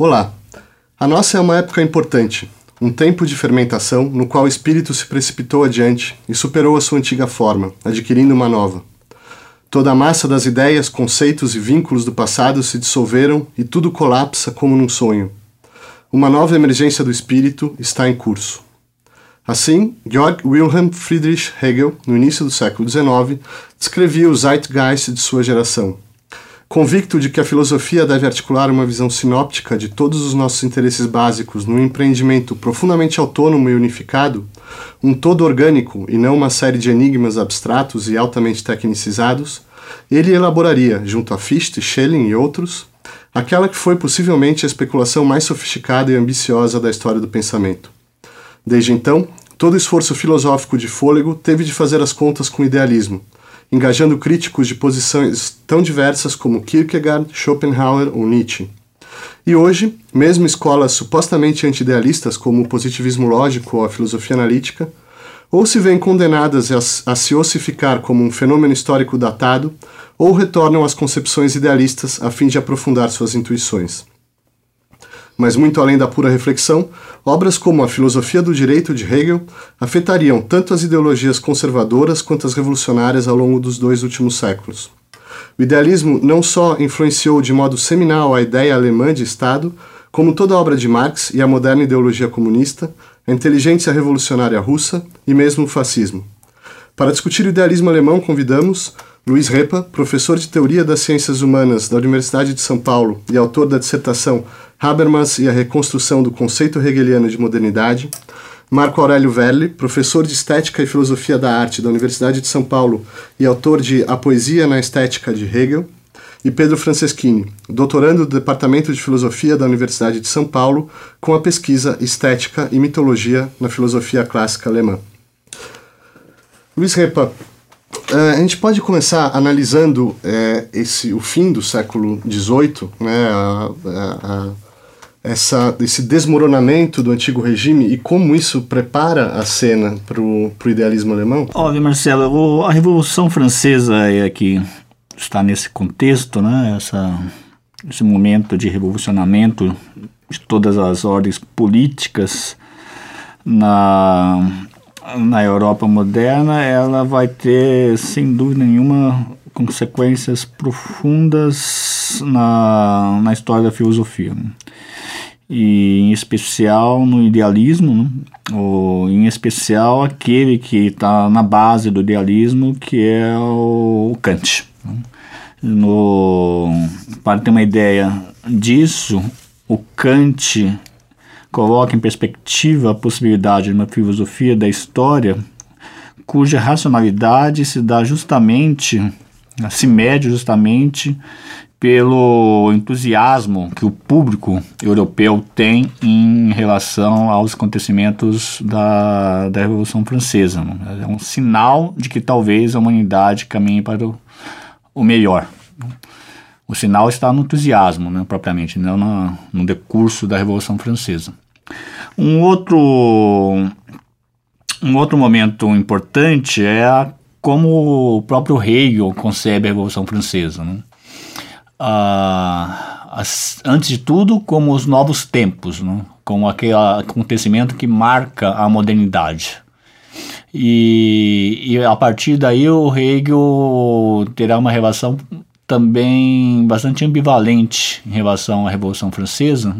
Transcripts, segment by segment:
Olá! A nossa é uma época importante, um tempo de fermentação no qual o espírito se precipitou adiante e superou a sua antiga forma, adquirindo uma nova. Toda a massa das ideias, conceitos e vínculos do passado se dissolveram e tudo colapsa como num sonho. Uma nova emergência do espírito está em curso. Assim, Georg Wilhelm Friedrich Hegel, no início do século XIX, descrevia o zeitgeist de sua geração Convicto de que a filosofia deve articular uma visão sinóptica de todos os nossos interesses básicos num empreendimento profundamente autônomo e unificado, um todo orgânico e não uma série de enigmas abstratos e altamente tecnicizados, ele elaboraria, junto a Fichte, Schelling e outros, aquela que foi possivelmente a especulação mais sofisticada e ambiciosa da história do pensamento. Desde então, todo esforço filosófico de fôlego teve de fazer as contas com idealismo, engajando críticos de posições tão diversas como Kierkegaard, Schopenhauer ou Nietzsche. E hoje, mesmo escolas supostamente anti-idealistas como o positivismo lógico ou a filosofia analítica, ou se veem condenadas a, a se ossificar como um fenômeno histórico datado, ou retornam às concepções idealistas a fim de aprofundar suas intuições. Mas muito além da pura reflexão, obras como a Filosofia do Direito de Hegel afetariam tanto as ideologias conservadoras quanto as revolucionárias ao longo dos dois últimos séculos. O idealismo não só influenciou de modo seminal a ideia alemã de Estado, como toda a obra de Marx e a moderna ideologia comunista, a inteligência revolucionária russa e mesmo o fascismo. Para discutir o idealismo alemão, convidamos Luiz Repa, professor de Teoria das Ciências Humanas da Universidade de São Paulo e autor da dissertação Habermas e a reconstrução do conceito hegeliano de modernidade, Marco Aurélio Verli, professor de Estética e Filosofia da Arte da Universidade de São Paulo e autor de A Poesia na Estética de Hegel, e Pedro Franceschini, doutorando do Departamento de Filosofia da Universidade de São Paulo, com a pesquisa Estética e Mitologia na Filosofia Clássica Alemã. Luiz Repa, eh, a gente pode começar analisando é, esse, o fim do século XVIII, né, a, a, a essa, esse desmoronamento do antigo regime e como isso prepara a cena para o idealismo alemão? Olha, Marcelo, a Revolução Francesa é que está nesse contexto, né? Essa, esse momento de revolucionamento de todas as ordens políticas na, na Europa moderna, ela vai ter, sem dúvida nenhuma, consequências profundas na, na história da filosofia. Né? e em especial no idealismo, né? ou em especial aquele que está na base do idealismo, que é o, Kant. Né? No, para ter uma ideia disso, o Kant coloca em perspectiva a possibilidade de uma filosofia da história cuja racionalidade se dá justamente, se mede justamente pelo entusiasmo que o público europeu tem em relação aos acontecimentos da, da Revolução Francesa. É um sinal de que talvez a humanidade caminhe para o, o melhor. O sinal está no entusiasmo, né, propriamente, não no, no decurso da Revolução Francesa. Um outro, um outro momento importante é a, como o próprio Hegel concebe a Revolução Francesa. Né? as, antes de tudo, como os novos tempos, né? como aquele acontecimento que marca a modernidade. E, e a partir daí o Hegel terá uma relação também bastante ambivalente em relação à Revolução Francesa,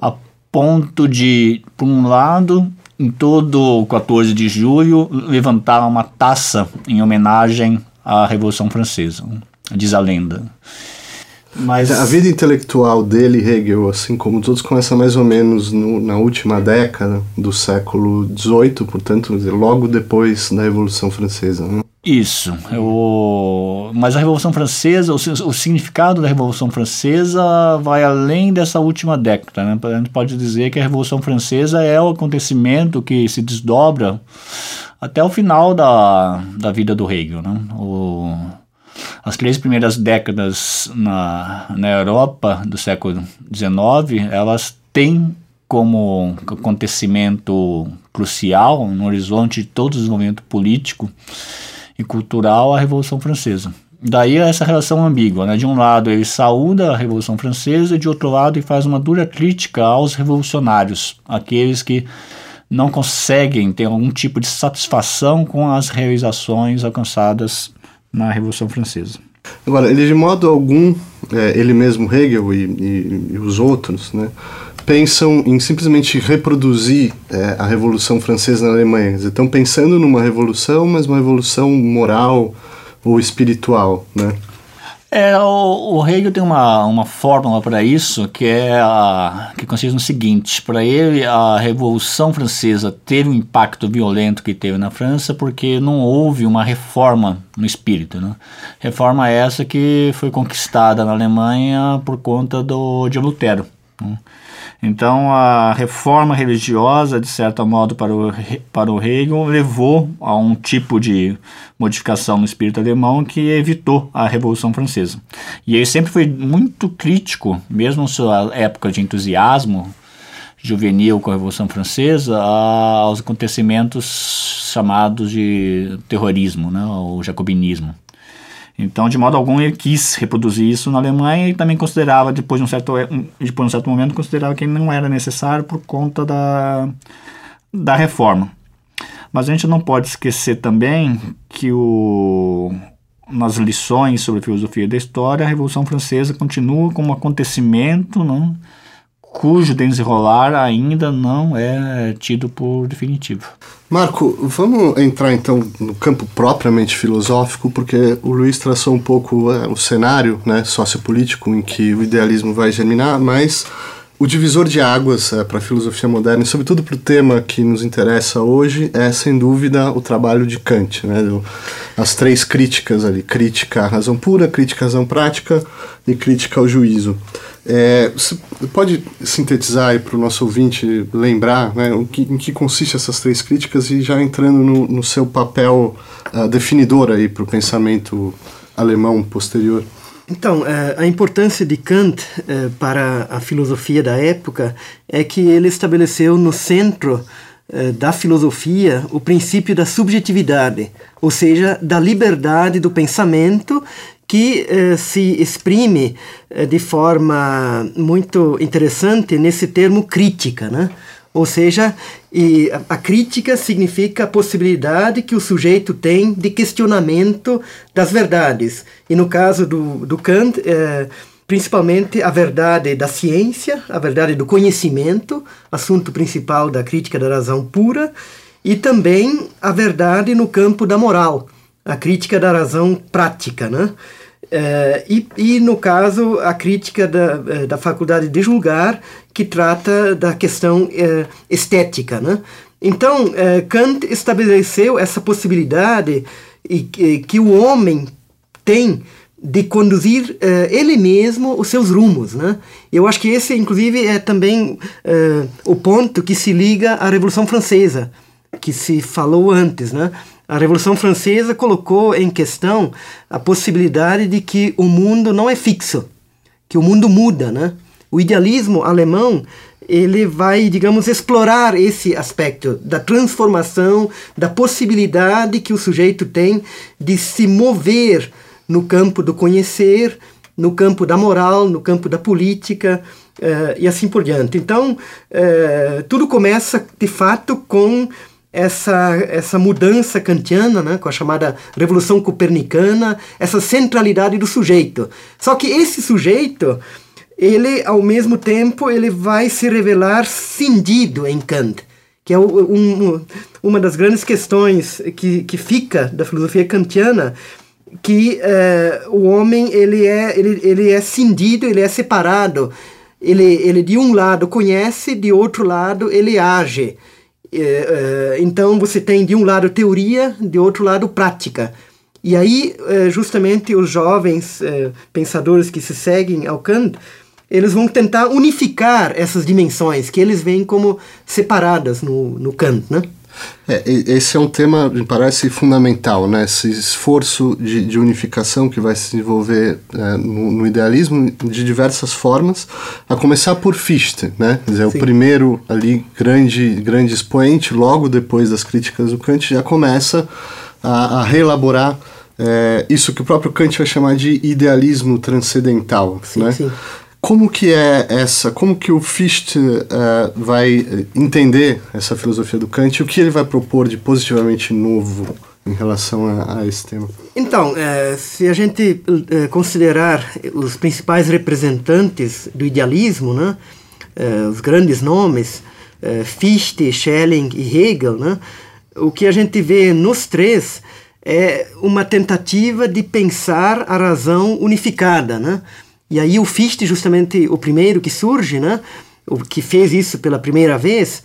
a ponto de, por um lado, em todo o 14 de julho, levantar uma taça em homenagem à Revolução Francesa, diz a lenda. Mas a vida intelectual dele, Hegel, assim como todos, começa mais ou menos no, na última década do século XVIII, portanto, logo depois da Revolução Francesa. Né? Isso. Eu... Mas a Revolução Francesa, o, o, significado da Revolução Francesa vai além dessa última década. Né? A gente pode dizer que a Revolução Francesa é o acontecimento que se desdobra até o final da, da vida do Hegel. Né? O as três primeiras décadas na, na Europa do século XIX, elas têm como acontecimento crucial no horizonte de todo o desenvolvimento político e cultural a Revolução Francesa. Daí essa relação ambígua, né? De um lado ele saúda a Revolução Francesa e de outro lado ele faz uma dura crítica aos revolucionários, aqueles que não conseguem ter algum tipo de satisfação com as realizações alcançadas na Revolução Francesa. Agora, ele de modo algum, é, ele mesmo Hegel e, e, e, os outros, né, pensam em simplesmente reproduzir é, a Revolução Francesa na Alemanha. estão pensando numa revolução, mas uma revolução moral, ou espiritual, né? É, o, o Hegel tem uma, uma fórmula para isso que é a, que consiste no seguinte: para ele, a Revolução Francesa teve um impacto violento que teve na França porque não houve uma reforma no espírito. Né? Reforma essa que foi conquistada na Alemanha por conta do, de Lutero. Né? Então, a reforma religiosa, de certo modo, para o, para o Hegel, levou a um tipo de modificação no espírito alemão que evitou a Revolução Francesa. E ele sempre foi muito crítico, mesmo na sua época de entusiasmo juvenil com a Revolução Francesa, aos acontecimentos chamados de terrorismo, né, o jacobinismo. Então, de modo algum, ele quis reproduzir isso na Alemanha e também considerava, depois de um certo, depois de um certo momento, considerava que não era necessário por conta da, da reforma. Mas a gente não pode esquecer também que o, nas lições sobre filosofia da história, a Revolução Francesa continua como um acontecimento não, cujo desenrolar ainda não é tido por definitivo. Marco, vamos entrar então no campo propriamente filosófico, porque o Luiz traçou um pouco é, o cenário né, sociopolítico em que o idealismo vai germinar, mas o divisor de águas é, para a filosofia moderna, e sobretudo para o tema que nos interessa hoje, é sem dúvida o trabalho de Kant. Né? As três críticas ali: crítica à razão pura, crítica à razão prática e crítica ao juízo. É, você pode sintetizar aí para o nosso ouvinte lembrar né, o que, em que consiste essas três críticas e já entrando no, no seu papel uh, definidor aí para o pensamento alemão posterior? Então, é, a importância de Kant é, para a filosofia da época é que ele estabeleceu no centro é, da filosofia o princípio da subjetividade, ou seja, da liberdade do pensamento que eh, se exprime eh, de forma muito interessante nesse termo crítica, né? Ou seja, e a, a crítica significa a possibilidade que o sujeito tem de questionamento das verdades. E no caso do, do Kant, eh, principalmente a verdade da ciência, a verdade do conhecimento, assunto principal da crítica da razão pura, e também a verdade no campo da moral, a crítica da razão prática, né? É, e, e, no caso, a crítica da, é, da faculdade de julgar, que trata da questão é, estética. Né? Então, é, Kant estabeleceu essa possibilidade e, que, que o homem tem de conduzir ele mesmo os seus rumos. Né? Eu acho que esse, inclusive, é também o ponto que se liga à Revolução Francesa, que se falou antes. Né? A Revolução Francesa colocou em questão a possibilidade de que o mundo não é fixo, que o mundo muda, né? O idealismo alemão ele vai, digamos, explorar esse aspecto da transformação, da possibilidade que o sujeito tem de se mover no campo do conhecer, no campo da moral, no campo da política uh, e assim por diante. Então, uh, tudo começa de fato com essa, essa mudança kantiana, né, com a chamada revolução copernicana, essa centralidade do sujeito. Só que esse sujeito, ele ao mesmo tempo, ele vai se revelar cindido em Kant, que é um, uma das grandes questões que, que fica da filosofia kantiana, que é, o homem ele é, ele, ele é cindido, ele é separado, ele, ele de um lado conhece, de outro lado ele age. É, é, então você tem de um lado teoria, de outro lado prática. E aí, é, justamente, os jovens pensadores que se seguem ao Kant, eles vão tentar unificar essas dimensões que eles veem como separadas no, no Kant, né? É, esse é um tema, me parece, fundamental, né? Esse esforço de, de unificação que vai se desenvolver é, no, no, idealismo de diversas formas, a começar por Fichte, né? Quer dizer, Sim. o primeiro ali grande, grande expoente, logo depois das críticas do Kant, já começa a, a reelaborar é, isso que o próprio Kant vai chamar de idealismo transcendental, sim, né? Sim. Como que é essa, como que o Fichte uh, vai entender essa filosofia do Kant o que ele vai propor de positivamente novo em relação a, a esse tema? Então, é, se a gente considerar os principais representantes do idealismo, né, os grandes nomes, Fichte, Schelling e Hegel, né, o que a gente vê nos três é uma tentativa de pensar a razão unificada, né? E aí o Fichte, justamente o primeiro que surge, né, o que fez isso pela primeira vez,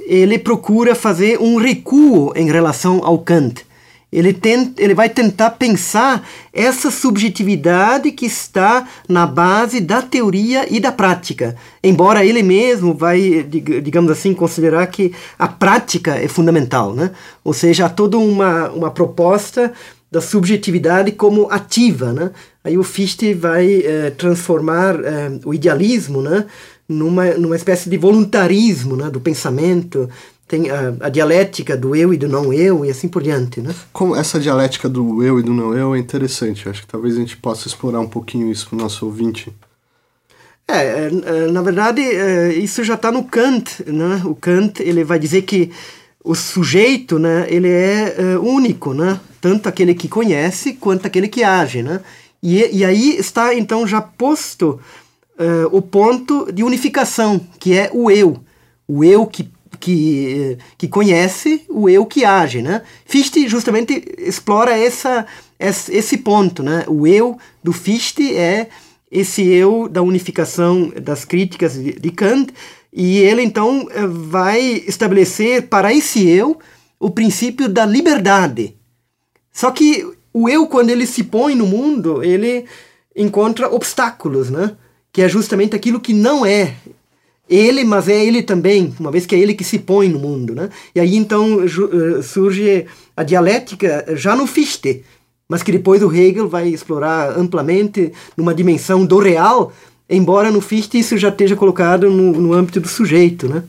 ele procura fazer um recuo em relação ao Kant. Ele, tenta, ele vai tentar pensar essa subjetividade que está na base da teoria e da prática. Embora ele mesmo vai, digamos assim, considerar que a prática é fundamental, né? Ou seja, há toda uma, uma proposta da subjetividade como ativa, né? Aí o Fichte vai eh, transformar eh, o idealismo, né, numa, numa espécie de voluntarismo, né, do pensamento. Tem a, a, dialética do eu e do não eu e assim por diante, né? Como essa dialética do eu e do não eu é interessante. Acho que talvez a gente possa explorar um pouquinho isso para o nosso ouvinte. É, é, é na verdade, é, isso já está no Kant, né? O Kant ele vai dizer que o sujeito, né, ele é, é único, né? Tanto aquele que conhece quanto aquele que age, né? E, e aí está então já posto uh, o ponto de unificação, que é o eu. O eu que, que, que conhece, o eu que age. Né? Fichte justamente explora essa, esse ponto. Né? O eu do Fichte é esse eu da unificação das críticas de, Kant, e ele então eh, vai estabelecer para esse eu o princípio da liberdade. Só que o eu, quando ele se põe no mundo, ele encontra obstáculos, né? Que é justamente aquilo que não é ele, mas é ele também, uma vez que é ele que se põe no mundo, né? E aí então eh, surge a dialética já no Fichte, mas que depois o Hegel vai explorar amplamente numa dimensão do real, embora no Fichte isso já esteja colocado no, no âmbito do sujeito, né?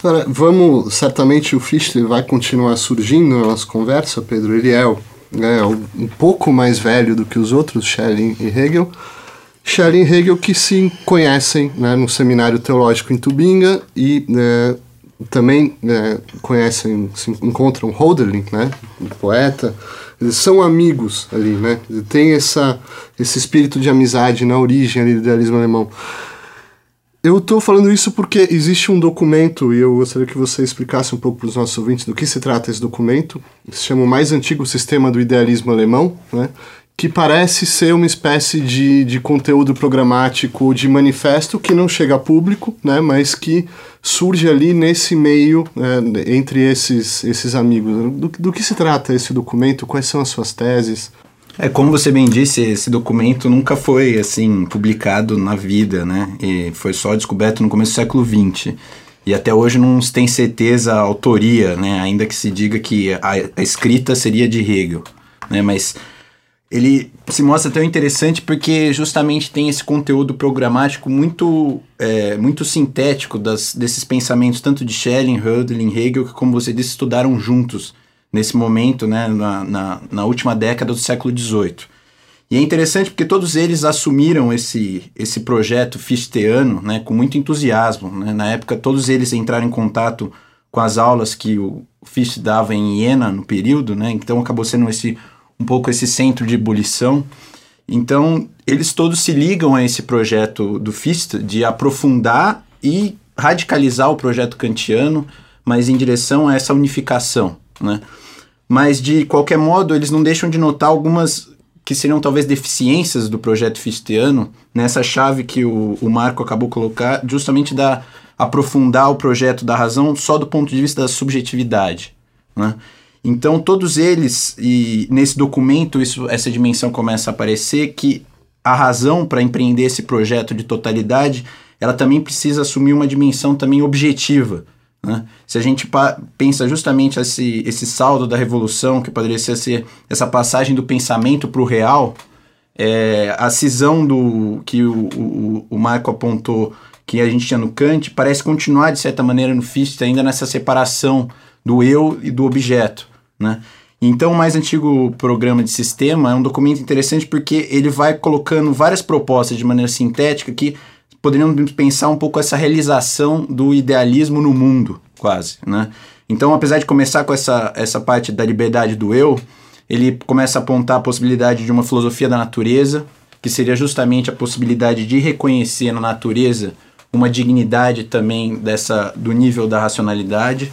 Agora, vamos, certamente o Fichte vai continuar surgindo na nossa conversa, Pedro, ele é é, um pouco mais velho do que os outros, Schelling e Hegel. Schelling e Hegel que se conhecem né, no seminário teológico em Tubinga e é, também é, conhecem, se encontram Hölderlin, né, um poeta. Eles são amigos ali, né? Tem essa, esse espírito de amizade na origem ali do idealismo alemão. Eu estou falando isso porque existe um documento, e eu gostaria que você explicasse um pouco para os nossos ouvintes do que se trata esse documento. Se chama o mais antigo sistema do idealismo alemão, né? que parece ser uma espécie de, de conteúdo programático de manifesto que não chega a público, né? mas que surge ali nesse meio é, entre esses, esses amigos. Do, do que se trata esse documento? Quais são as suas teses? É, como você bem disse, esse documento nunca foi, assim, publicado na vida, né? E foi só descoberto no começo do século XX. E até hoje não se tem certeza a autoria, né? Ainda que se diga que a, a escrita seria de Hegel, né? Mas ele se mostra tão interessante porque justamente tem esse conteúdo programático muito, é, muito sintético das, desses pensamentos, tanto de Schelling, Hölderlin, Hegel, que, como você disse, estudaram juntos nesse momento, né, na, na, na última década do século XVIII. E é interessante porque todos eles assumiram esse, esse projeto fisteano né, com muito entusiasmo. Né? Na época, todos eles entraram em contato com as aulas que o Fichte dava em Iena no período, né? então acabou sendo esse, um pouco esse centro de ebulição. Então, eles todos se ligam a esse projeto do Fichte de aprofundar e radicalizar o projeto kantiano, mas em direção a essa unificação né? Mas, de qualquer modo, eles não deixam de notar algumas que seriam talvez deficiências do projeto fistiano, nessa chave que o, o Marco acabou de colocar, justamente da aprofundar o projeto da razão só do ponto de vista da subjetividade. Né? Então, todos eles, e nesse documento isso, essa dimensão começa a aparecer, que a razão para empreender esse projeto de totalidade, ela também precisa assumir uma dimensão também objetiva, né? Se a gente pensa justamente esse, esse saldo da revolução, que poderia ser, essa passagem do pensamento para o real, é, a cisão do que o, o, o Marco apontou que a gente tinha no Kant parece continuar de certa maneira no Fichte ainda nessa separação do eu e do objeto, né? Então, o mais antigo programa de sistema é um documento interessante porque ele vai colocando várias propostas de maneira sintética que poderiam pensar um pouco essa realização do idealismo no mundo, quase, né? Então, apesar de começar com essa, essa parte da liberdade do eu, ele começa a apontar a possibilidade de uma filosofia da natureza, que seria justamente a possibilidade de reconhecer na natureza uma dignidade também dessa do nível da racionalidade.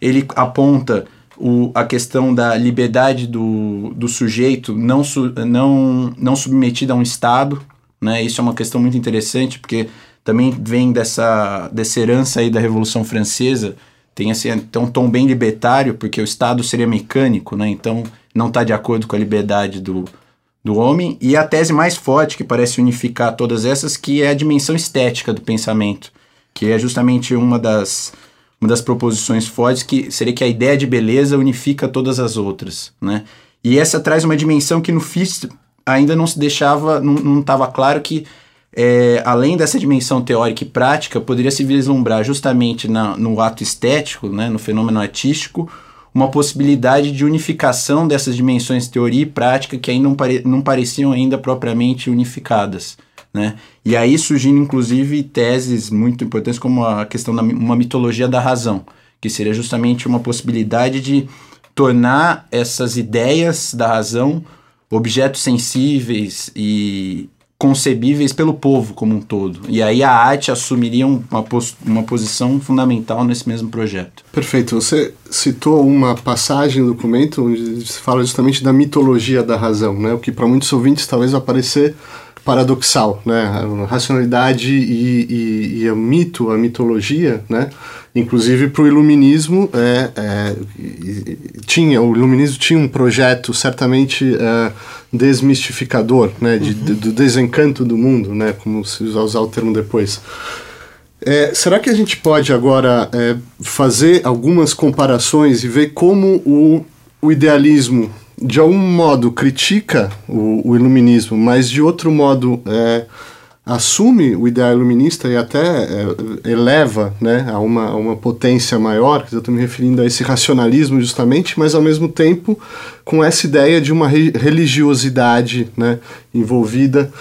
Ele aponta o, a questão da liberdade do, do sujeito não, su, não, não submetida a um Estado. Né? Isso é uma questão muito interessante, porque também vem dessa, dessa herança aí da Revolução Francesa, tem assim, então, um tom bem libertário, porque o Estado seria mecânico, né? então não está de acordo com a liberdade do, do homem, e a tese mais forte que parece unificar todas essas, que é a dimensão estética do pensamento, que é justamente uma das, uma das proposições fortes, que seria que a ideia de beleza unifica todas as outras, né? E essa traz uma dimensão que no ainda não se deixava, não estava claro que, é, além dessa dimensão teórica e prática, poderia se vislumbrar justamente na, no ato estético, né, no fenômeno artístico, uma possibilidade de unificação dessas dimensões teoria e prática que ainda não, pare não pareciam ainda propriamente unificadas. Né? E aí surgindo inclusive teses muito importantes como a questão da uma mitologia da razão, que seria justamente uma possibilidade de tornar essas ideias da razão objetos sensíveis e concebíveis pelo povo como um todo. E aí a arte assumiria uma, pos uma posição fundamental nesse mesmo projeto. Perfeito. Você citou uma passagem no documento onde se fala justamente da mitologia da razão, né? o que para muitos ouvintes talvez vai parecer paradoxal, né? A racionalidade e, e, e mito, a mitologia, né? Inclusive para o iluminismo é, é, tinha o iluminismo tinha um projeto certamente é, desmistificador, né? De, uhum. do desencanto do mundo, né? Como se usar o termo depois. É, será que a gente pode agora é, fazer algumas comparações e ver como o, o idealismo de algum modo critica o, o iluminismo, mas de outro modo é, assume o ideal iluminista e até é, eleva né, a, uma, a uma potência maior, eu estou me referindo a esse racionalismo justamente, mas ao mesmo tempo com essa ideia de uma religiosidade né, envolvida.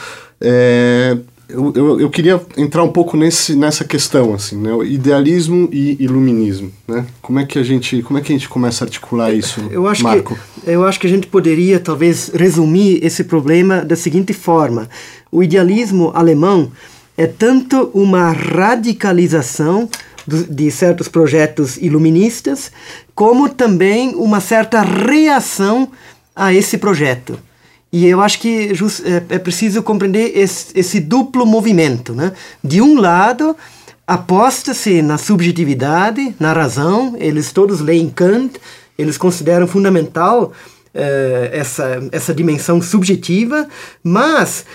É, eu, eu, eu, queria entrar um pouco nesse, nessa questão, assim, né? idealismo e iluminismo, né? Como é que a gente, como é que a gente começa a articular isso, eu acho Marco? Que, eu acho que a gente poderia, talvez, resumir esse problema da seguinte forma. O idealismo alemão é tanto uma radicalização do, de certos projetos iluministas, como também uma certa reação a esse projeto. E eu acho que é, é, preciso compreender esse, esse, duplo movimento. Né? De um lado, aposta-se na subjetividade, na razão, eles todos leem Kant, eles consideram fundamental é, essa, essa dimensão subjetiva, mas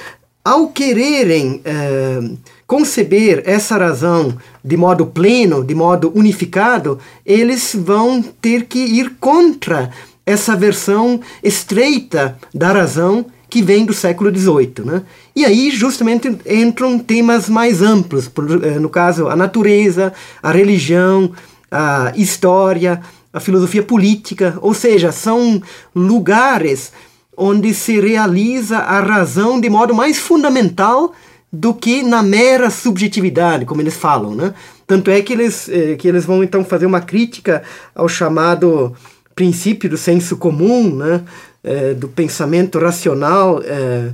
ao quererem é, conceber essa razão de modo pleno, de modo unificado, eles vão ter que ir contra essa versão estreita da razão que vem do século XVIII. Né? E aí, justamente, entram temas mais amplos, eh, no caso, a natureza, a religião, a história, a filosofia política, ou seja, são lugares onde se realiza a razão de modo mais fundamental do que na mera subjetividade, como eles falam, né? Tanto é que eles, eh, que eles vão então fazer uma crítica ao chamado princípio do senso comum, né, é, do pensamento racional é,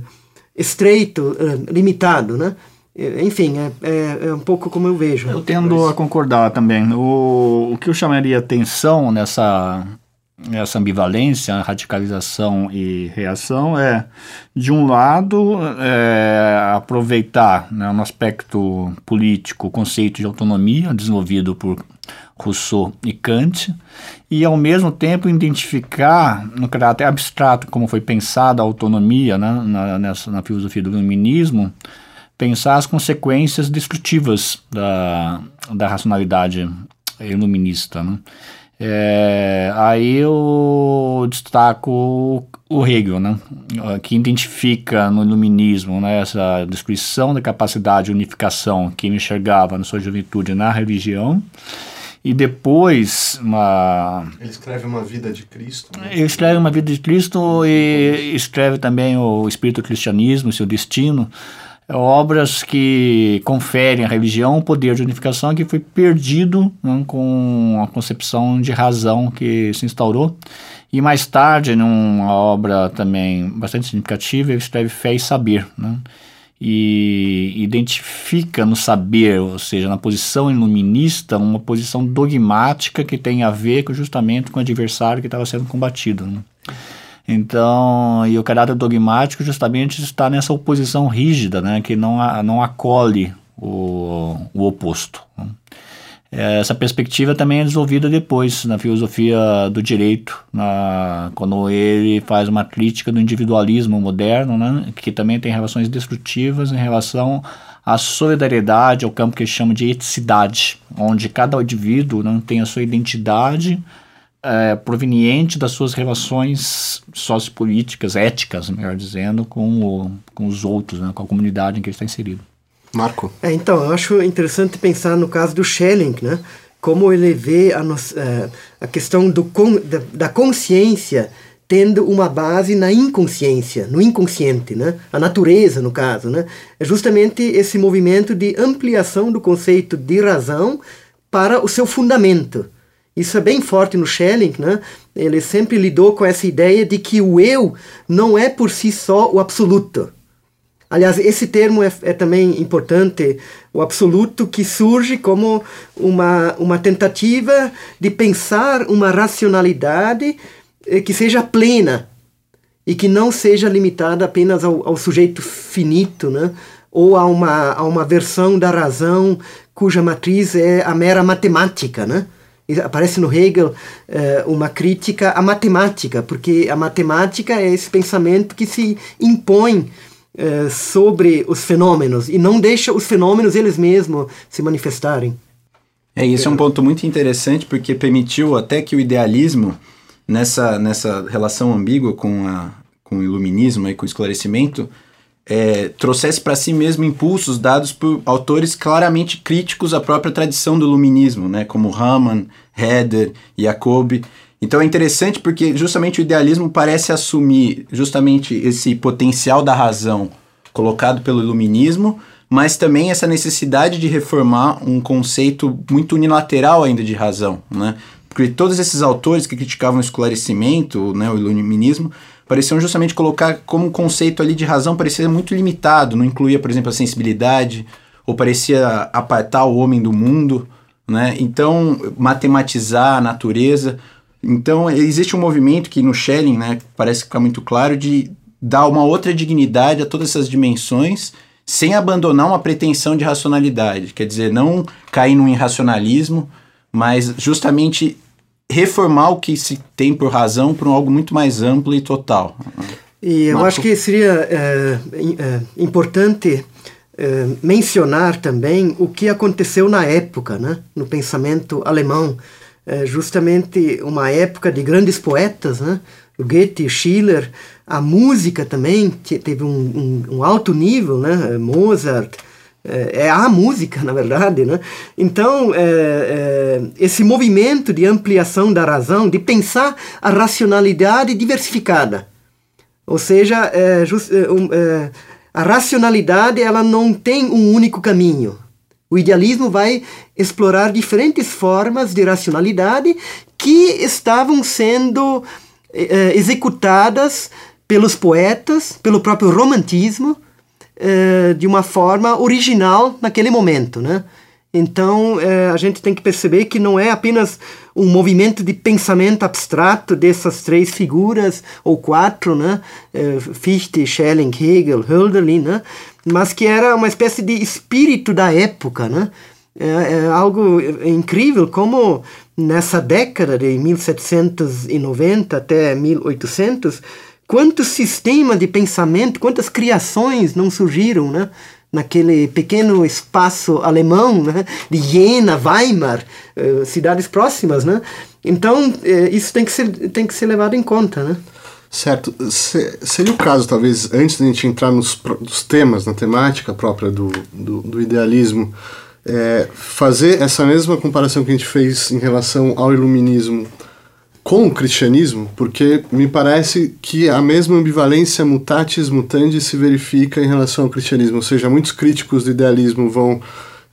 estreito, é, limitado, né? Enfim, é, é, é, um pouco como eu vejo. Eu tendo a concordar também. O, o que eu chamaria atenção nessa essa ambivalência, radicalização e reação é, de um lado, é, aproveitar né, no aspecto político o conceito de autonomia desenvolvido por Rousseau e Kant, e ao mesmo tempo identificar no caráter abstrato como foi pensada a autonomia né, na, nessa, na filosofia do iluminismo, pensar as consequências destrutivas da, da racionalidade iluminista. Né? É, aí eu destaco o Hegel, né, que identifica no iluminismo né, essa descrição da capacidade de unificação que ele enxergava na sua juventude na religião. E depois uma ele escreve uma vida de Cristo né? ele escreve uma vida de Cristo e escreve também o espírito do cristianismo seu destino obras que conferem à religião um poder de unificação que foi perdido né, com a concepção de razão que se instaurou e mais tarde numa obra também bastante significativa ele escreve fé e saber né? e identifica no saber, ou seja, na posição iluminista, uma posição dogmática que tem a ver justamente com o adversário que estava sendo combatido. Né? Então, e o caráter dogmático justamente está nessa oposição rígida, né, que não, não acolhe o, o oposto. Né? Essa perspectiva também é desenvolvida depois na filosofia do direito, na, quando ele faz uma crítica do individualismo moderno, né, que também tem relações destrutivas em relação à solidariedade, ao campo que ele chama de eticidade, onde cada indivíduo né, tem a sua identidade é, proveniente das suas relações sociopolíticas, éticas, melhor dizendo, com, o, com os outros, né, com a comunidade em que ele está inserido. Marco? É, então, eu acho interessante pensar no caso do Schelling, né? Como ele vê a, nos, uh, a questão do, da, da consciência tendo uma base na inconsciência, no inconsciente, né? A natureza, no caso, né? É justamente esse movimento de ampliação do conceito de razão para o seu fundamento. Isso é bem forte no Schelling, né? Ele sempre lidou com essa ideia de que o eu não é por si só o absoluto. Aliás, esse termo é, é, também importante, o absoluto, que surge como uma, uma tentativa de pensar uma racionalidade eh, que seja plena e que não seja limitada apenas ao, ao sujeito finito, né? ou a uma, a uma versão da razão cuja matriz é a mera matemática. Né? Aparece no Hegel eh, uma crítica à matemática, porque a matemática é esse pensamento que se impõe é, sobre os fenômenos e não deixa os fenômenos eles mesmos se manifestarem. É, isso é um ponto muito interessante porque permitiu até que o idealismo, nessa, nessa relação ambígua com, a, com o iluminismo e com o esclarecimento, é, trouxesse para si mesmo impulsos dados por autores claramente críticos à própria tradição do iluminismo, né, como Hamann, Herder, Jacobi, então é interessante porque justamente o idealismo parece assumir justamente esse potencial da razão colocado pelo iluminismo, mas também essa necessidade de reformar um conceito muito unilateral ainda de razão, né? Porque todos esses autores que criticavam o esclarecimento, né, o iluminismo, pareciam justamente colocar como um conceito ali de razão parecia muito limitado, não incluía, por exemplo, a sensibilidade, ou parecia apartar o homem do mundo, né? Então, matematizar a natureza, então, existe um movimento que no Schelling, né, parece ficar muito claro, de dar uma outra dignidade a todas essas dimensões, sem abandonar uma pretensão de racionalidade. Quer dizer, não cair num irracionalismo, mas justamente reformar o que se tem por razão para um algo muito mais amplo e total. E eu Marco. acho que seria é, é, importante é, mencionar também o que aconteceu na época, né, no pensamento alemão é justamente uma época de grandes poetas, né? Goethe, Schiller, a música também teve um, um, um alto nível, né? Mozart, é, é, a música, na verdade, né? Então, é, esse movimento de ampliação da razão, de pensar a racionalidade diversificada, ou seja, just, a racionalidade ela não tem um único caminho, o idealismo vai explorar diferentes formas de racionalidade que estavam sendo eh, executadas pelos poetas, pelo próprio romantismo, eh, de uma forma original naquele momento, né? Então, é, a gente tem que perceber que não é apenas um movimento de pensamento abstrato dessas três figuras, ou quatro, né? É, Fichte, Schelling, Hegel, Hölderlin, né? Mas que era uma espécie de espírito da época, né? É, é algo incrível como nessa década de 1790 até 1800, quantos sistemas de pensamento, quantas criações não surgiram, né? Naquele pequeno espaço alemão, né, de Jena, Weimar, uh, cidades próximas, né? Então, uh, isso tem que, ser, tem que ser levado em conta, né? Certo. Se, seria o caso, talvez, antes de a gente entrar nos, nos temas, na temática própria do, do, do idealismo, é, fazer essa mesma comparação que a gente fez em relação ao iluminismo com o cristianismo, porque me parece que a mesma ambivalência mutatis mutandis se verifica em relação ao cristianismo, ou seja, muitos críticos do idealismo vão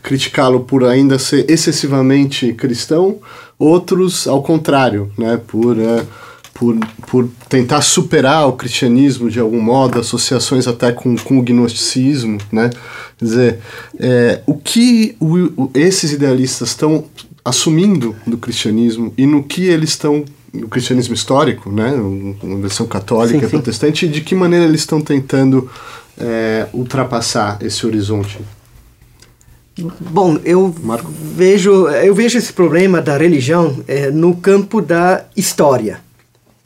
criticá-lo por ainda ser excessivamente cristão, outros ao contrário, né, por, uh, por, por tentar superar o cristianismo de algum modo, associações até com, com o gnosticismo, né, quer dizer, é, o que o, esses idealistas estão assumindo do cristianismo e no que eles estão o cristianismo histórico, né, uma versão católica sim, sim. protestante, de que maneira eles estão tentando é, ultrapassar esse horizonte? Bom, eu Marco? vejo eu vejo esse problema da religião é, no campo da história.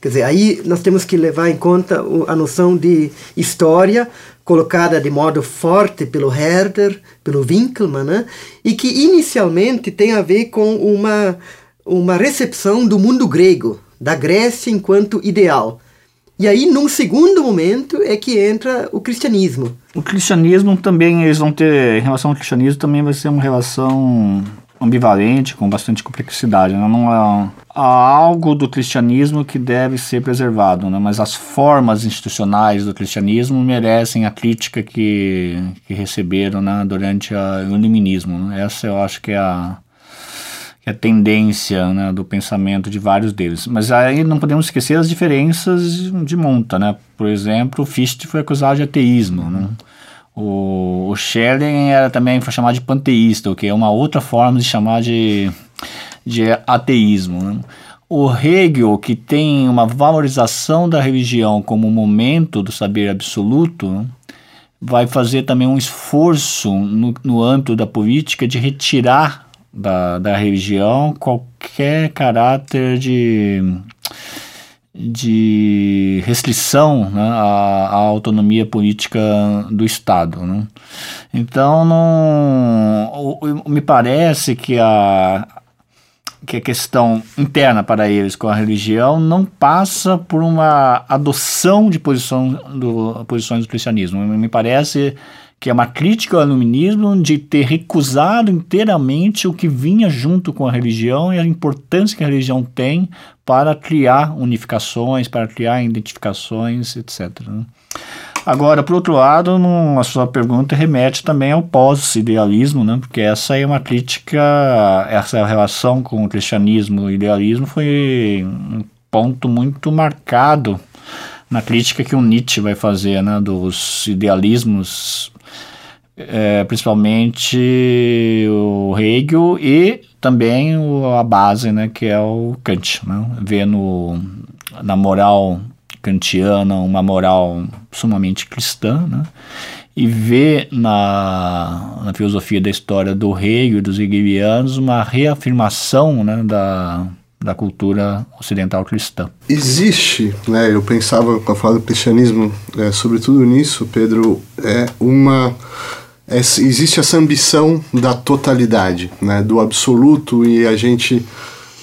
Quer dizer, aí nós temos que levar em conta a noção de história colocada de modo forte pelo Herder, pelo Winkelmann, né? e que inicialmente tem a ver com uma uma recepção do mundo grego, da Grécia enquanto ideal. E aí, num segundo momento, é que entra o cristianismo. O cristianismo também, eles vão ter, em relação ao cristianismo, também vai ser uma relação ambivalente, com bastante complexidade. Né? Não é, há algo do cristianismo que deve ser preservado, né? mas as formas institucionais do cristianismo merecem a crítica que, que receberam né? durante a, o iluminismo. Né? Essa eu acho que é a, que é a tendência né, do pensamento de vários deles. Mas aí não podemos esquecer as diferenças de monta, né? Por exemplo, Fichte foi acusado de ateísmo, né? O, o Schelling era também foi chamado de panteísta, o que é uma outra forma de chamar de, de ateísmo. Né? O Hegel, que tem uma valorização da religião como momento do saber absoluto, vai fazer também um esforço no, no âmbito da política de retirar da, da religião qualquer caráter de, de restrição né, à, à, autonomia política do Estado. Né? Então, não, me parece que a, que a questão interna para eles com a religião não passa por uma adoção de posição do, posições do cristianismo. Me parece que é uma crítica ao iluminismo de ter recusado inteiramente o que vinha junto com a religião e a importância que a religião tem para criar unificações, para criar identificações, etc. Né? Agora, por outro lado, a sua pergunta remete também ao pós-idealismo, né? porque essa é uma crítica, essa relação com o cristianismo e o idealismo foi um ponto muito marcado na crítica que o Nietzsche vai fazer né, dos idealismos é, principalmente o Hegel e também o, a base, né, que é o Kant, né? Vê no, na moral kantiana uma moral sumamente cristã, né? E vê na, na filosofia da história do Hegel e dos hegelianos uma reafirmação né, da, da cultura ocidental cristã. Existe, né, eu pensava com a fala do cristianismo, é, sobretudo nisso, Pedro, é uma existe essa ambição da totalidade, né, do absoluto, e a gente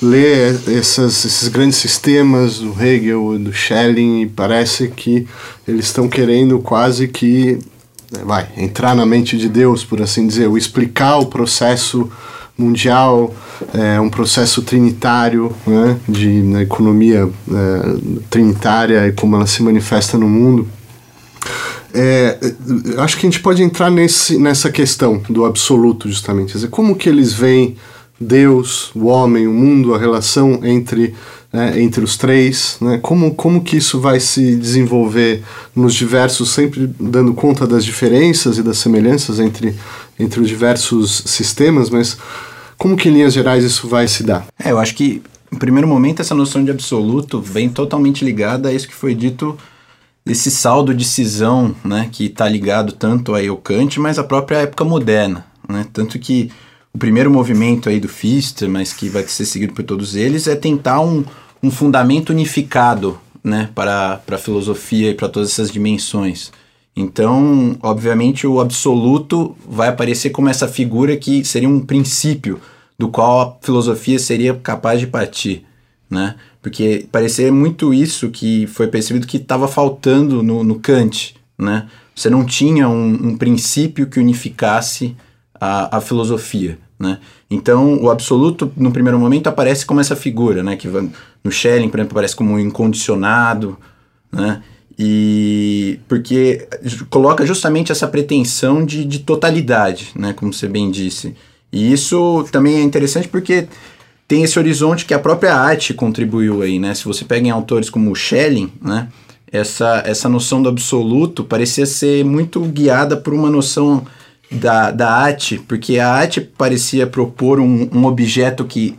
lê essas, esses grandes sistemas do Hegel, do Schelling, e parece que eles estão querendo quase que vai entrar na mente de Deus, por assim dizer, ou explicar o processo mundial, é, um processo trinitário, né, de na economia é, trinitária e como ela se manifesta no mundo. É, acho que a gente pode entrar nesse, nessa questão do absoluto, justamente. Quer dizer, como que eles veem Deus, o homem, o mundo, a relação entre, né, entre os três, né? como, como que isso vai se desenvolver nos diversos, sempre dando conta das diferenças e das semelhanças entre, entre os diversos sistemas, mas como que em linhas gerais isso vai se dar? É, eu acho que, em primeiro momento, essa noção de absoluto vem totalmente ligada a isso que foi dito esse saldo de cisão, né, que está ligado tanto a Kant, mas à própria época moderna, né, tanto que o primeiro movimento aí do Fichte, mas que vai ser seguido por todos eles, é tentar um, um fundamento unificado, né, para, para a filosofia e para todas essas dimensões. Então, obviamente, o absoluto vai aparecer como essa figura que seria um princípio do qual a filosofia seria capaz de partir, né? Porque parecia muito isso que foi percebido que estava faltando no, no Kant, né? Você não tinha um, um princípio que unificasse a, a filosofia, né? Então, o absoluto, no primeiro momento, aparece como essa figura, né? Que no Schelling, por exemplo, aparece como um incondicionado, né? E porque coloca justamente essa pretensão de, de totalidade, né? Como você bem disse. E isso também é interessante porque tem esse horizonte que a própria arte contribuiu aí, né? Se você pega em autores como Schelling, né? Essa, essa noção do absoluto parecia ser muito guiada por uma noção da, da arte, porque a arte parecia propor um, um objeto que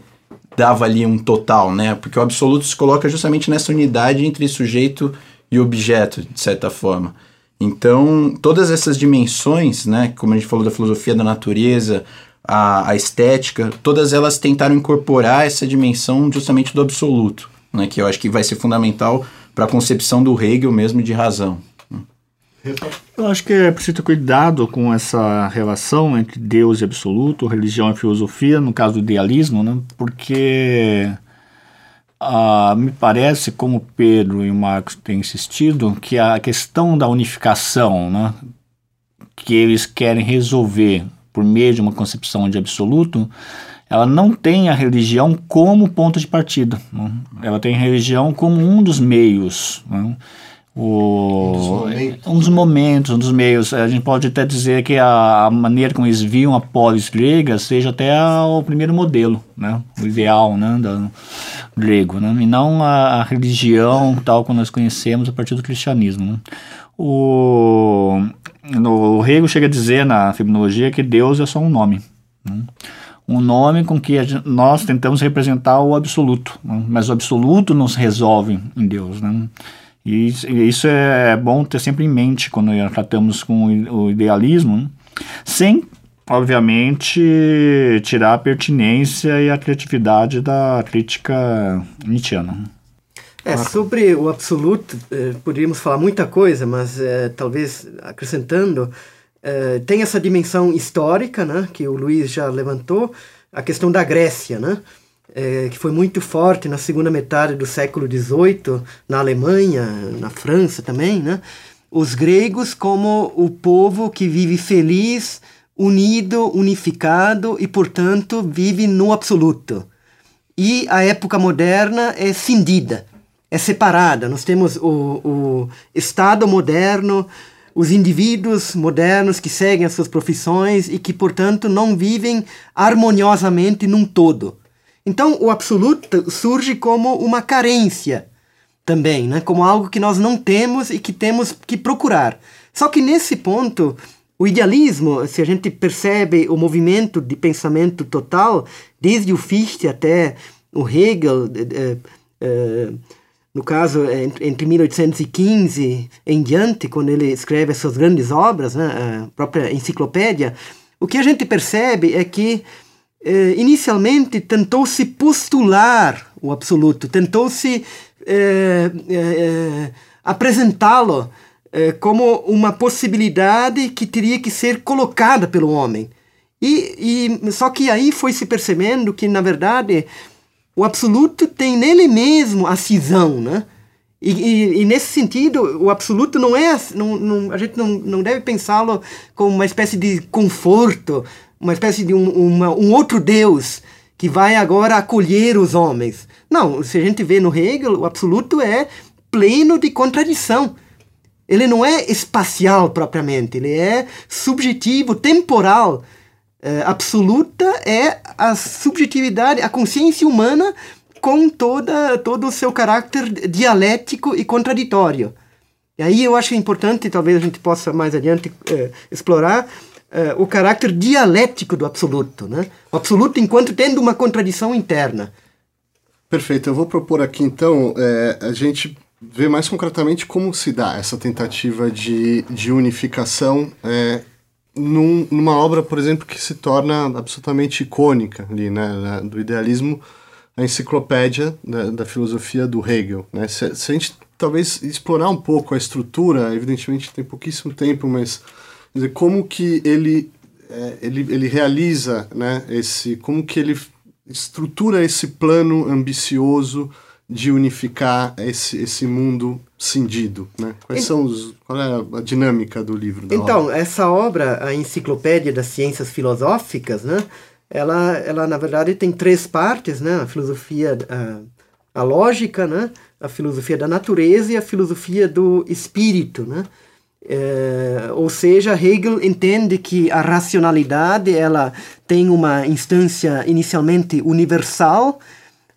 dava ali um total, né? Porque o absoluto se coloca justamente nessa unidade entre sujeito e objeto, de certa forma. Então, todas essas dimensões, né, como a gente falou da filosofia da natureza, a, a estética, todas elas tentaram incorporar essa dimensão justamente do absoluto, né, que eu acho que vai ser fundamental para a concepção do Hegel mesmo de razão. Eu acho que é preciso ter cuidado com essa relação entre Deus e absoluto, religião e filosofia, no caso do idealismo, né? porque uh, me parece, como Pedro e Marcos têm insistido, que a questão da unificação né, que eles querem resolver por meio de uma concepção de absoluto, ela não tem a religião como ponto de partida. Né? Ela tem a religião como um dos meios. Né? O, um dos momentos, um dos meios. A gente pode até dizer que a, a maneira como eles viam a polis grega seja até a, o primeiro modelo, né? o ideal né? da, grego, né? e não a, a, religião tal como nós conhecemos a partir do cristianismo. Né? O, no, o Hegel chega a dizer na feminologia que Deus é só um nome. Né? Um nome com que gente, nós tentamos representar o absoluto, né? mas o absoluto não se resolve em Deus. Né? E isso é bom ter sempre em mente quando tratamos com o idealismo, né? sem, obviamente, tirar a pertinência e a criatividade da crítica nietzschiana. É, sobre o absoluto, eh, poderíamos falar muita coisa, mas eh, talvez acrescentando, eh, tem essa dimensão histórica, né, que o Luiz já levantou, a questão da Grécia, né? é, que foi muito forte na segunda metade do século XVIII, na Alemanha, na França também, né? Os gregos como o povo que vive feliz, unido, unificado e, portanto, vive no absoluto. E a época moderna é cindida, é separada. Nós temos o, o Estado moderno, os indivíduos modernos que seguem as suas profissões e que, portanto, não vivem harmoniosamente num todo. Então, o absoluto surge como uma carência também, né? como algo que nós não temos e que temos que procurar. Só que nesse ponto, o idealismo, se a gente percebe o movimento de pensamento total, desde o Fichte até o Hegel, eh, eh, no caso, entre 1815 em diante, quando ele escreve as suas grandes obras, né, a própria enciclopédia, o que a gente percebe é que eh, inicialmente tentou-se postular o absoluto, tentou-se eh, eh, apresentá-lo como uma possibilidade que teria que ser colocada pelo homem. E, e só que aí foi se percebendo que na verdade o absoluto tem nele mesmo a cisão, né? E, e, e, nesse sentido, o absoluto não é. Não, não, a gente não, não deve pensá-lo como uma espécie de conforto, uma espécie de um, uma, um outro Deus que vai agora acolher os homens. Não, se a gente vê no Hegel, o absoluto é pleno de contradição. Ele não é espacial propriamente, ele é subjetivo, temporal. É, absoluta é a subjetividade, a consciência humana com toda, todo o seu caráter dialético e contraditório. E aí eu acho importante, talvez a gente possa mais adiante é, explorar, uh, o caráter dialético do absoluto, né? O absoluto enquanto tendo uma contradição interna. Perfeito. Eu vou propor aqui então a gente ver mais concretamente como se dá essa tentativa de, de unificação num, numa obra, por exemplo, que se torna absolutamente icônica ali, né, do idealismo, a enciclopédia da, da filosofia do Hegel. Né? Se, se, a gente talvez explorar um pouco a estrutura, evidentemente tem pouquíssimo tempo, mas dizer, como que ele, é, ele, ele realiza né, esse, como que ele estrutura esse plano ambicioso de unificar esse, esse mundo cindido? Né? Quais são os, qual é a dinâmica do livro? então, obra? essa obra, a Enciclopédia das Ciências Filosóficas, né? ela, ela na verdade tem três partes, né? A filosofia, a, a lógica, né? A filosofia da natureza e a filosofia do espírito, né? É, ou seja, Hegel entende que a racionalidade ela tem uma instância inicialmente universal,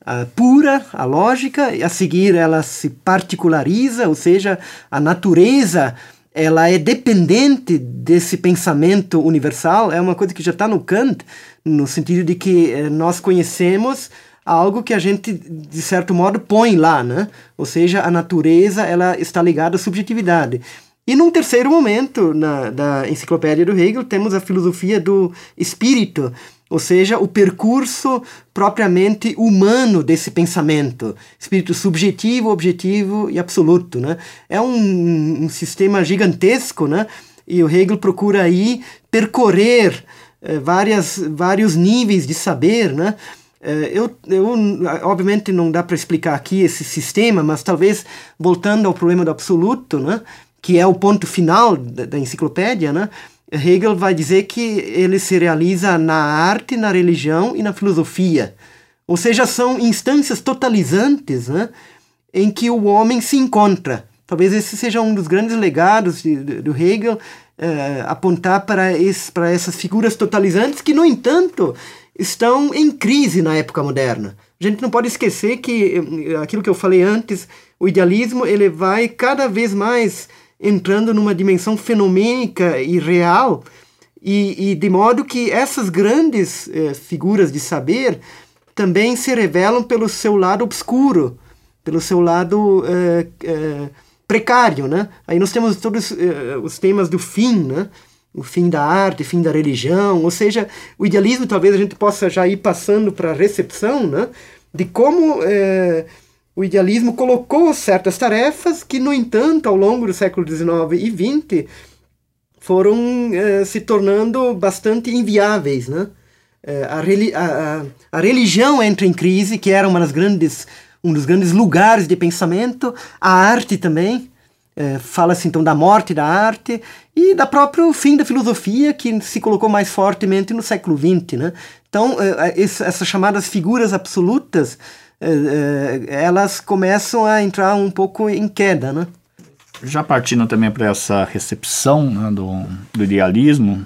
uh, pura, a lógica, e a seguir ela se particulariza, ou seja, a natureza ela é dependente desse pensamento universal, é uma coisa que já está no Kant, no sentido de que eh, nós conhecemos algo que a gente, de certo modo, põe lá, né? Ou seja, a natureza ela está ligada à subjetividade. E num terceiro momento, na, da enciclopédia do Hegel, temos a filosofia do espírito, ou seja, o percurso propriamente humano desse pensamento, espírito subjetivo, objetivo e absoluto, né? É um, um sistema gigantesco, né? E o Hegel procura aí percorrer eh, várias, vários níveis de saber, né? Eh, eu, eu, obviamente não dá para explicar aqui esse sistema, mas talvez voltando ao problema do absoluto, né? que é o ponto final da, da enciclopédia, né? Hegel vai dizer que ele se realiza na arte, na religião e na filosofia. Ou seja, são instâncias totalizantes né, em que o homem se encontra. Talvez esse seja um dos grandes legados de, de, do Hegel, eh, apontar para, esse, para essas figuras totalizantes que, no entanto, estão em crise na época moderna. A gente não pode esquecer que eh, aquilo que eu falei antes, o idealismo ele vai cada vez mais entrando numa dimensão fenomênica e real, e, e de modo que essas grandes eh, figuras de saber também se revelam pelo seu lado obscuro, pelo seu lado eh, eh, precário, né? Aí nós temos todos eh, os temas do fim, né? O fim da arte, fim da religião, ou seja, o idealismo talvez a gente possa já ir passando para a recepção, né? De como eh, o idealismo colocou certas tarefas que, no entanto, ao longo do século XIX e XX, foram eh, se tornando bastante inviáveis. Né? Eh, a, a, a, religião entra em crise, que era uma das grandes, um dos grandes lugares de pensamento, a arte também. Eh, Fala-se então da morte da arte e da próprio fim da filosofia, que se colocou mais fortemente no século XX. Né? Então, essas chamadas figuras absolutas elas começam a entrar um pouco em queda, né? Já partindo também para essa recepção né, do, do idealismo,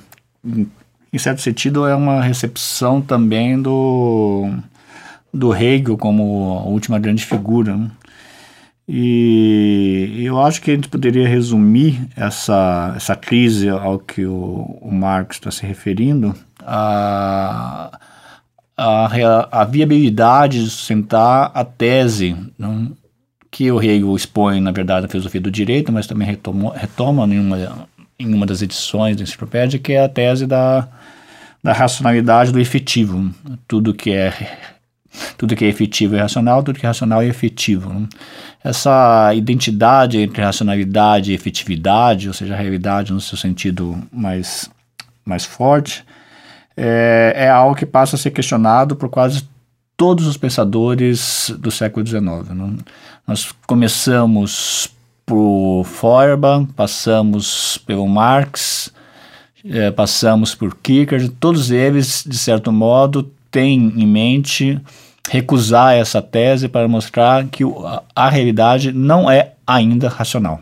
em certo sentido é uma recepção também do, do Hegel como a última grande figura. Né? E eu acho que a gente poderia resumir essa, essa crise ao que o, o Marx está se referindo a a, a viabilidade de sustentar a tese que o Hegel expõe, na verdade, na filosofia do direito, mas também retoma, retoma em, uma, em uma das edições da enciclopédia, que é a tese da, da racionalidade do efetivo. Tudo que é tudo que é efetivo é racional, tudo que é racional é efetivo. Né? Essa identidade entre racionalidade e efetividade, ou seja, a realidade no seu sentido mais, mais forte, é, é algo que passa a ser questionado por quase todos os pensadores do século XIX. Nós começamos por Feuerbach, passamos pelo Marx, é, passamos por Kierkegaard, todos eles, de certo modo, têm em mente recusar essa tese para mostrar que a realidade não é ainda racional.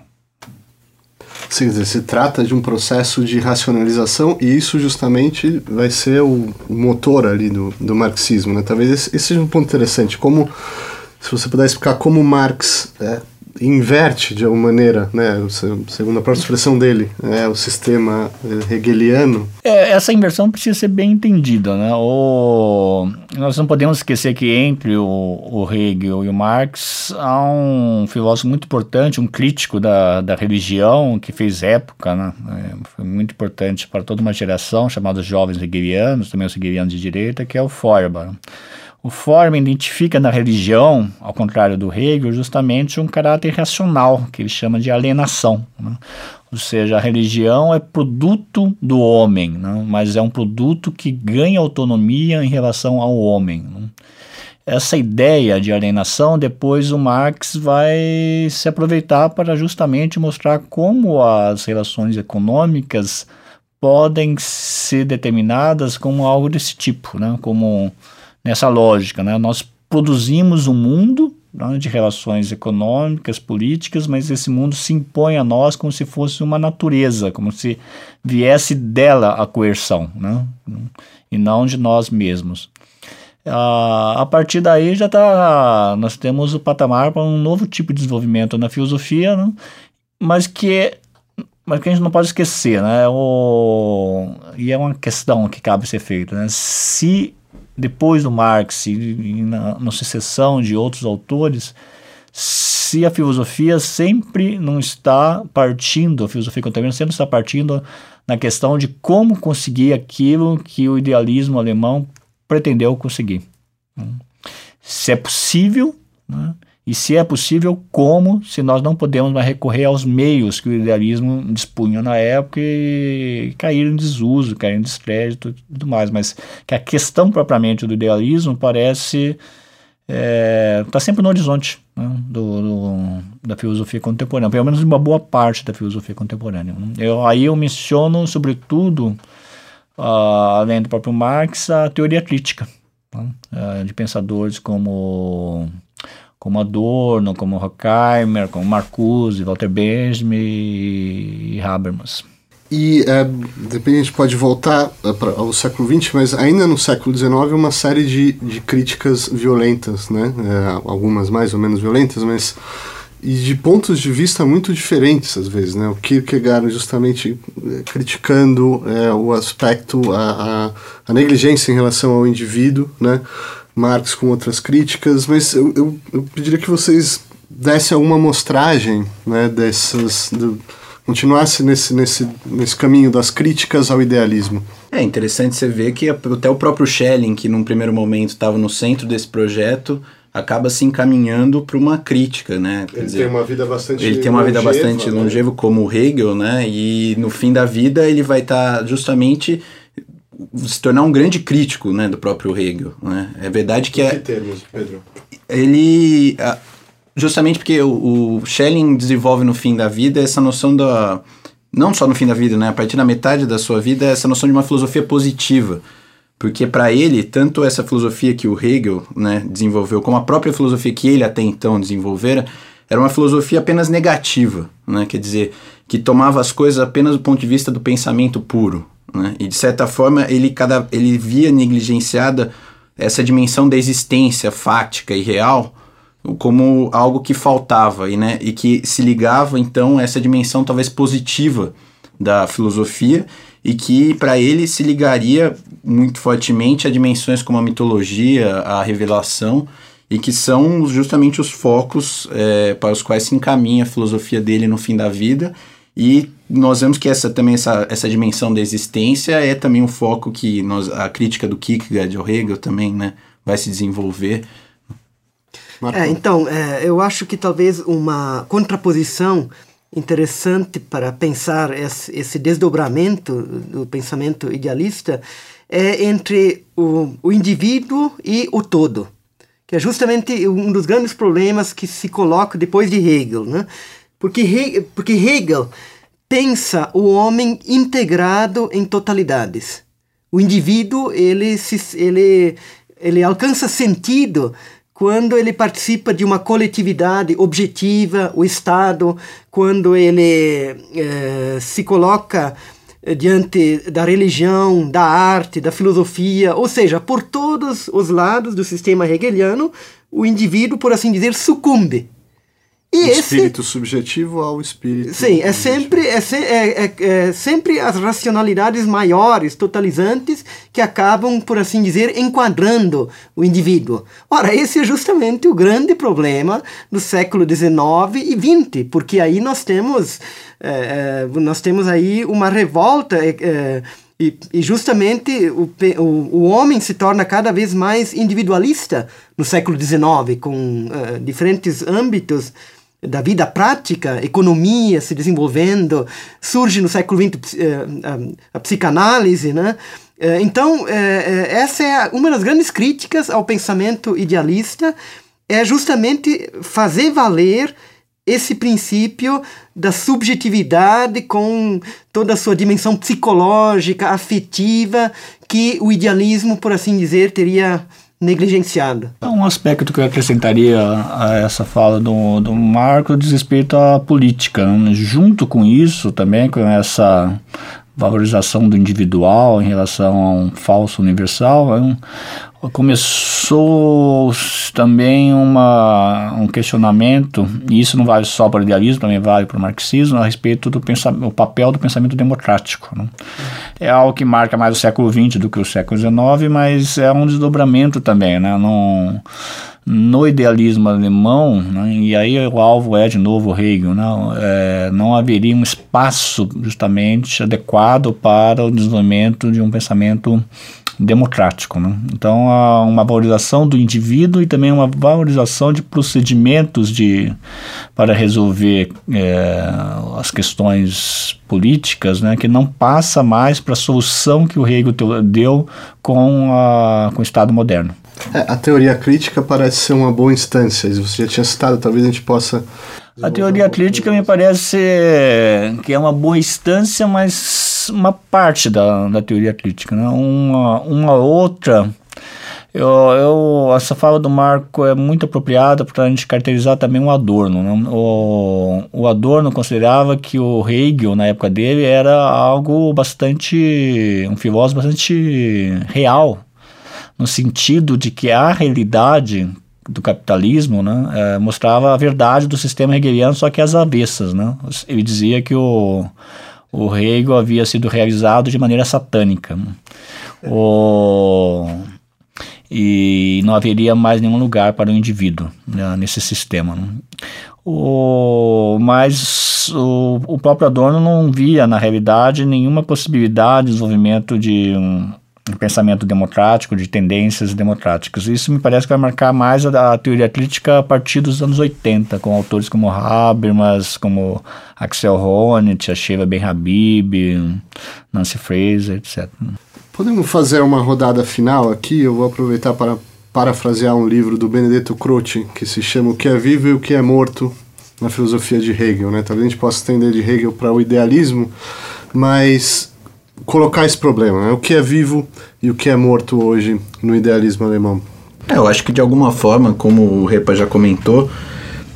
Sim, se trata de um processo de racionalização e isso justamente vai ser o, motor ali do, do marxismo. Né? Talvez esse, esse seja um ponto interessante, como se você puder explicar como Marx é, inverte de alguma maneira, né, segundo a própria expressão dele, é, o sistema eh, hegeliano. É, essa inversão precisa ser bem entendida. Né? O, nós não podemos esquecer que entre o, o Hegel e o Marx há um filósofo muito importante, um crítico da, da religião que fez época, né? É, foi muito importante para toda uma geração, chamada jovens hegelianos, também os hegelianos de direita, que é o Feuerbach. O Forman identifica na religião, ao contrário do Hegel, justamente um caráter racional, que ele chama de alienação. Né? Ou seja, a religião é produto do homem, né? mas é um produto que ganha autonomia em relação ao homem. Né? essa ideia de alienação, depois o Marx vai se aproveitar para justamente mostrar como as relações econômicas podem ser determinadas como algo desse tipo, né? como nessa lógica. Né? Nós produzimos um mundo né, de relações econômicas, políticas, mas esse mundo se impõe a nós como se fosse uma natureza, como se viesse dela a coerção, né? e não de nós mesmos. Uh, a partir daí já tá, nós temos o patamar para um novo tipo de desenvolvimento na filosofia, né? mas que mas que a gente não pode esquecer, né? O, e é uma questão que cabe ser feita, né? Se depois do Marx e, na, na sucessão de outros autores, se a filosofia sempre não está partindo, a filosofia contemporânea sempre está partindo na questão de como conseguir aquilo que o idealismo alemão pretendeu conseguir. Né? Se é possível, né? E se é possível, como, se nós não podemos mais recorrer aos meios que o idealismo dispunha na época e cair em desuso, cair em descrédito e tudo mais. Mas que a questão propriamente do idealismo parece estar é, tá sempre no horizonte né, do, do, da filosofia contemporânea, pelo menos uma boa parte da filosofia contemporânea. Eu, aí eu menciono, sobretudo, uh, além do próprio Marx, a teoria crítica, né, uh, de pensadores como como Adorno, como Horkheimer, como Marcuse, Walter Benjamin e Habermas. E é, a gente pode voltar é, ao século XX, mas ainda no século XIX uma série de, de críticas violentas, né? É, algumas mais ou menos violentas, mas e de pontos de vista muito diferentes às vezes, né? O Kierkegaard justamente é, criticando é, o aspecto, a, a, a negligência em relação ao indivíduo, né? Marx com outras críticas, mas eu, eu, eu pediria que vocês dessem alguma amostragem né, dessas. Do, continuasse nesse, nesse, nesse caminho das críticas ao idealismo. É interessante você ver que até o próprio Schelling, que num primeiro momento estava no centro desse projeto, acaba se encaminhando para uma crítica, né? Quer ele dizer, tem uma vida bastante ele tem uma longeva, vida bastante né? longeva como Hegel, né? E no fim da vida ele vai estar tá justamente se tornar um grande crítico né, do próprio Hegel. Né? É verdade que... Em que é, termos, Pedro? Ele... Justamente porque o, o Schelling desenvolve no fim da vida essa noção da... Não só no fim da vida, né? A partir da metade da sua vida, essa noção de uma filosofia positiva. Porque para ele, tanto essa filosofia que o Hegel né, desenvolveu, como a própria filosofia que ele até então desenvolvera, era uma filosofia apenas negativa, né? quer dizer, que tomava as coisas apenas do ponto de vista do pensamento puro. Né? E de certa forma ele, cada, ele via negligenciada essa dimensão da existência fática e real como algo que faltava e, né, e que se ligava então a essa dimensão talvez positiva da filosofia e que para ele se ligaria muito fortemente a dimensões como a mitologia, a revelação e que são justamente os focos é, para os quais se encaminha a filosofia dele no fim da vida e nós vemos que essa também essa, essa dimensão da existência é também um foco que nós, a crítica do Kierkegaard ao Hegel também né, vai se desenvolver. É, então, é, eu acho que talvez uma contraposição interessante para pensar esse, esse desdobramento do pensamento idealista é entre o, o indivíduo e o todo, que é justamente um dos grandes problemas que se coloca depois de Hegel, né? Porque Hegel, porque Hegel pensa o homem integrado em totalidades. O indivíduo ele, se, ele, ele alcança sentido quando ele participa de uma coletividade objetiva, o Estado, quando ele eh, se coloca diante da religião, da arte, da filosofia, ou seja, por todos os lados do sistema hegeliano, o indivíduo, por assim dizer, sucumbe e esse, espírito subjetivo ao espírito. Sim, é sempre, é, é, é, é, sempre as racionalidades maiores, totalizantes, que acabam, por assim dizer, enquadrando o indivíduo. Ora, esse é justamente o grande problema do século XIX e XX, porque aí nós temos, é, é, nós temos aí uma revolta. É, e, e, justamente o, o, o homem se torna cada vez mais individualista no século XIX, com uh, diferentes âmbitos da vida prática, economia se desenvolvendo, surge no século XX eh, a, a psicanálise, né? É, então, essa é uma das grandes críticas ao pensamento idealista, é justamente fazer valer esse princípio da subjetividade com toda a sua dimensão psicológica, afetiva, que o idealismo, por assim dizer, teria negligenciado. Um aspecto que eu acrescentaria a essa fala do, do Marco diz respeito à política. Junto com isso, também com essa valorização do individual em relação a um falso universal, é um, começou também uma, um questionamento, e isso não vale só para o idealismo, também vale para o marxismo, a respeito do o papel do pensamento democrático. Né? É algo que marca mais o século XX do que o século XIX, mas é um desdobramento também. Né? Não, no idealismo alemão, né, e aí o alvo é de novo Hegel, né, é, não haveria um espaço justamente adequado para o desenvolvimento de um pensamento democrático. Né? Então, há uma valorização do indivíduo e também uma valorização de procedimentos de, para resolver é, as questões políticas, né, que não passa mais para a solução que o Hegel deu com, a, com o Estado moderno. É, a teoria crítica parece ser uma boa instância. Você já tinha citado, talvez a gente possa. A teoria crítica me parece que é uma boa instância, mas uma parte da, da teoria crítica. Né? Uma, uma outra. Eu, eu, essa fala do Marco é muito apropriada para a gente caracterizar também o Adorno. Né? O, o Adorno considerava que o Hegel, na época dele, era algo bastante. um filósofo bastante real no sentido de que a realidade do capitalismo né, é, mostrava a verdade do sistema hegeliano, só que às avessas. Né? Ele dizia que o, o Hegel havia sido realizado de maneira satânica. O, e não haveria mais nenhum lugar para o indivíduo né, nesse sistema. Né? O, mas o, o próprio Adorno não via, na realidade, nenhuma possibilidade de desenvolvimento de um de pensamento democrático, de tendências democráticas. Isso me parece que vai marcar mais a, a teoria crítica a partir dos anos 80, com autores como Habermas, como Axel Honneth, a Sheila Ben-Habib, Nancy Fraser, etc. Podemos fazer uma rodada final aqui? Eu vou aproveitar para parafrasear um livro do Benedetto Croce, que se chama O que é vivo e o que é morto na filosofia de Hegel. Né? Talvez a gente possa estender de Hegel para o idealismo, mas colocar esse problema, né? o que é vivo e o que é morto hoje no idealismo alemão. É, eu acho que de alguma forma, como o Repa já comentou,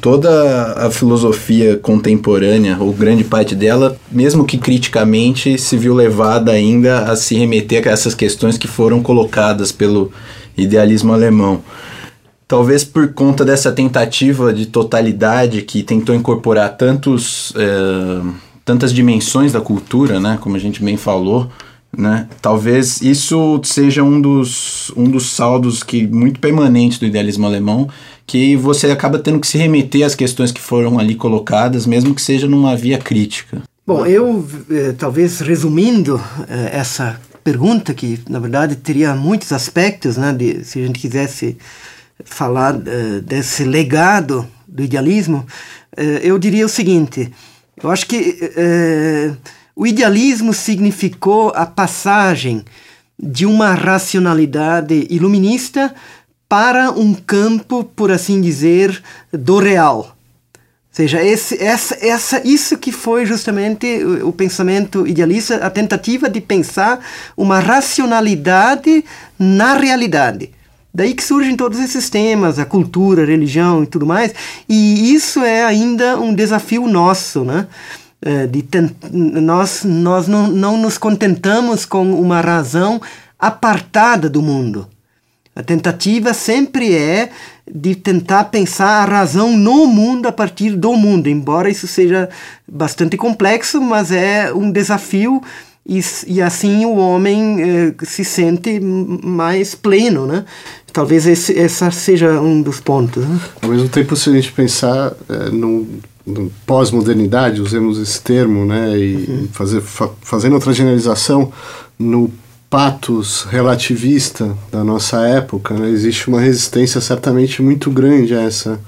toda a filosofia contemporânea, ou grande parte dela, mesmo que criticamente, se viu levada ainda a se remeter a essas questões que foram colocadas pelo idealismo alemão. Talvez por conta dessa tentativa de totalidade que tentou incorporar tantos. É, tantas dimensões da cultura, né, como a gente bem falou, né? Talvez isso seja um dos, um dos saldos que muito permanentes do idealismo alemão, que você acaba tendo que se remeter às questões que foram ali colocadas, mesmo que seja numa via crítica. Bom, eu eh, talvez resumindo eh, essa pergunta que na verdade teria muitos aspectos, né? De, se a gente quisesse falar eh, desse legado do idealismo, eu diria o seguinte: eu acho que é, o idealismo significou a passagem de uma racionalidade iluminista para um campo, por assim dizer, do real. Ou seja, esse, essa, essa, isso que foi justamente o, o pensamento idealista, a tentativa de pensar uma racionalidade na realidade. Daí que surgem todos esses temas, a cultura, a religião e tudo mais, e isso é ainda um desafio nosso, né? É, de nós nós não, não nos contentamos com uma razão apartada do mundo. A tentativa sempre é de tentar pensar a razão no mundo a partir do mundo, embora isso seja bastante complexo, mas é um desafio e, e assim o homem eh, se sente mais pleno, né? Talvez esse essa seja um dos pontos. Né? Ao mesmo tempo, se a gente pensar é, no, no pós-modernidade, usemos esse termo, né, e uhum. fazer, fa, fazendo outra generalização, no patos relativista da nossa época, né, existe uma resistência certamente muito grande a essa,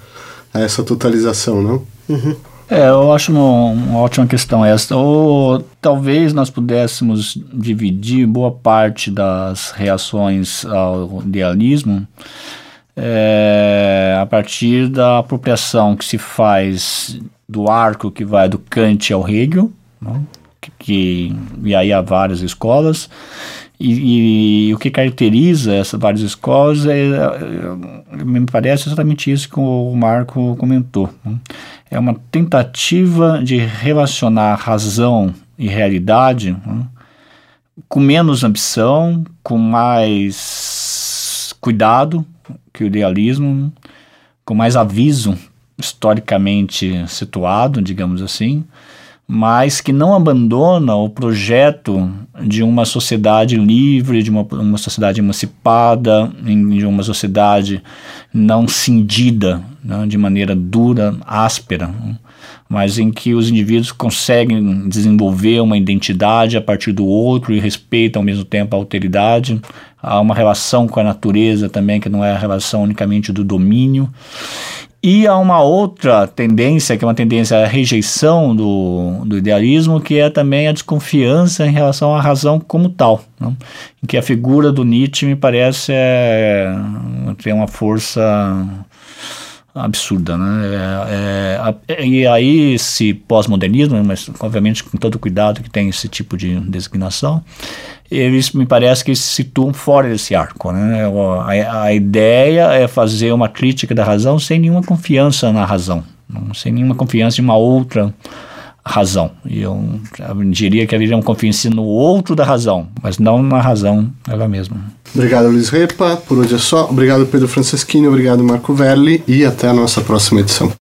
a essa totalização, não? Uhum. É, eu acho uma, uma, ótima questão essa. Ou talvez nós pudéssemos dividir boa parte das reações ao idealismo é, a partir da apropriação que se faz do arco que vai do Kant ao Hegel, né? que, que, e aí há várias escolas, e, e, o que caracteriza essas várias escolas é, é, me parece exatamente isso que o Marco comentou. Né? É uma tentativa de relacionar razão e realidade né? com menos ambição, com mais cuidado que o idealismo, com mais aviso historicamente situado, digamos assim, mas que não abandona o projeto de uma sociedade livre, de uma, uma sociedade emancipada, de uma sociedade não cindida né, de maneira dura, áspera, né, mas em que os indivíduos conseguem desenvolver uma identidade a partir do outro e respeitam ao mesmo tempo a alteridade. Há uma relação com a natureza também, que não é a relação unicamente do domínio. E há uma outra tendência, que é uma tendência à rejeição do, do idealismo, que é também a desconfiança em relação à razão como tal. Né? Em que a figura do Nietzsche me parece é, ter uma força absurda, né? É, é, e aí esse pós-modernismo, mas obviamente com todo cuidado que tem esse tipo de designação, eles me parece que se situam fora desse arco. Né? A, a, ideia é fazer uma crítica da razão sem nenhuma confiança na razão, não, sem nenhuma confiança em uma outra razão. E eu, eu diria que haveria uma confiança no outro da razão, mas não na razão ela mesma. Obrigado, Luiz Repa. Por hoje é só. Obrigado, Pedro Franceschini. Obrigado, Marco Verli. E até a nossa próxima edição.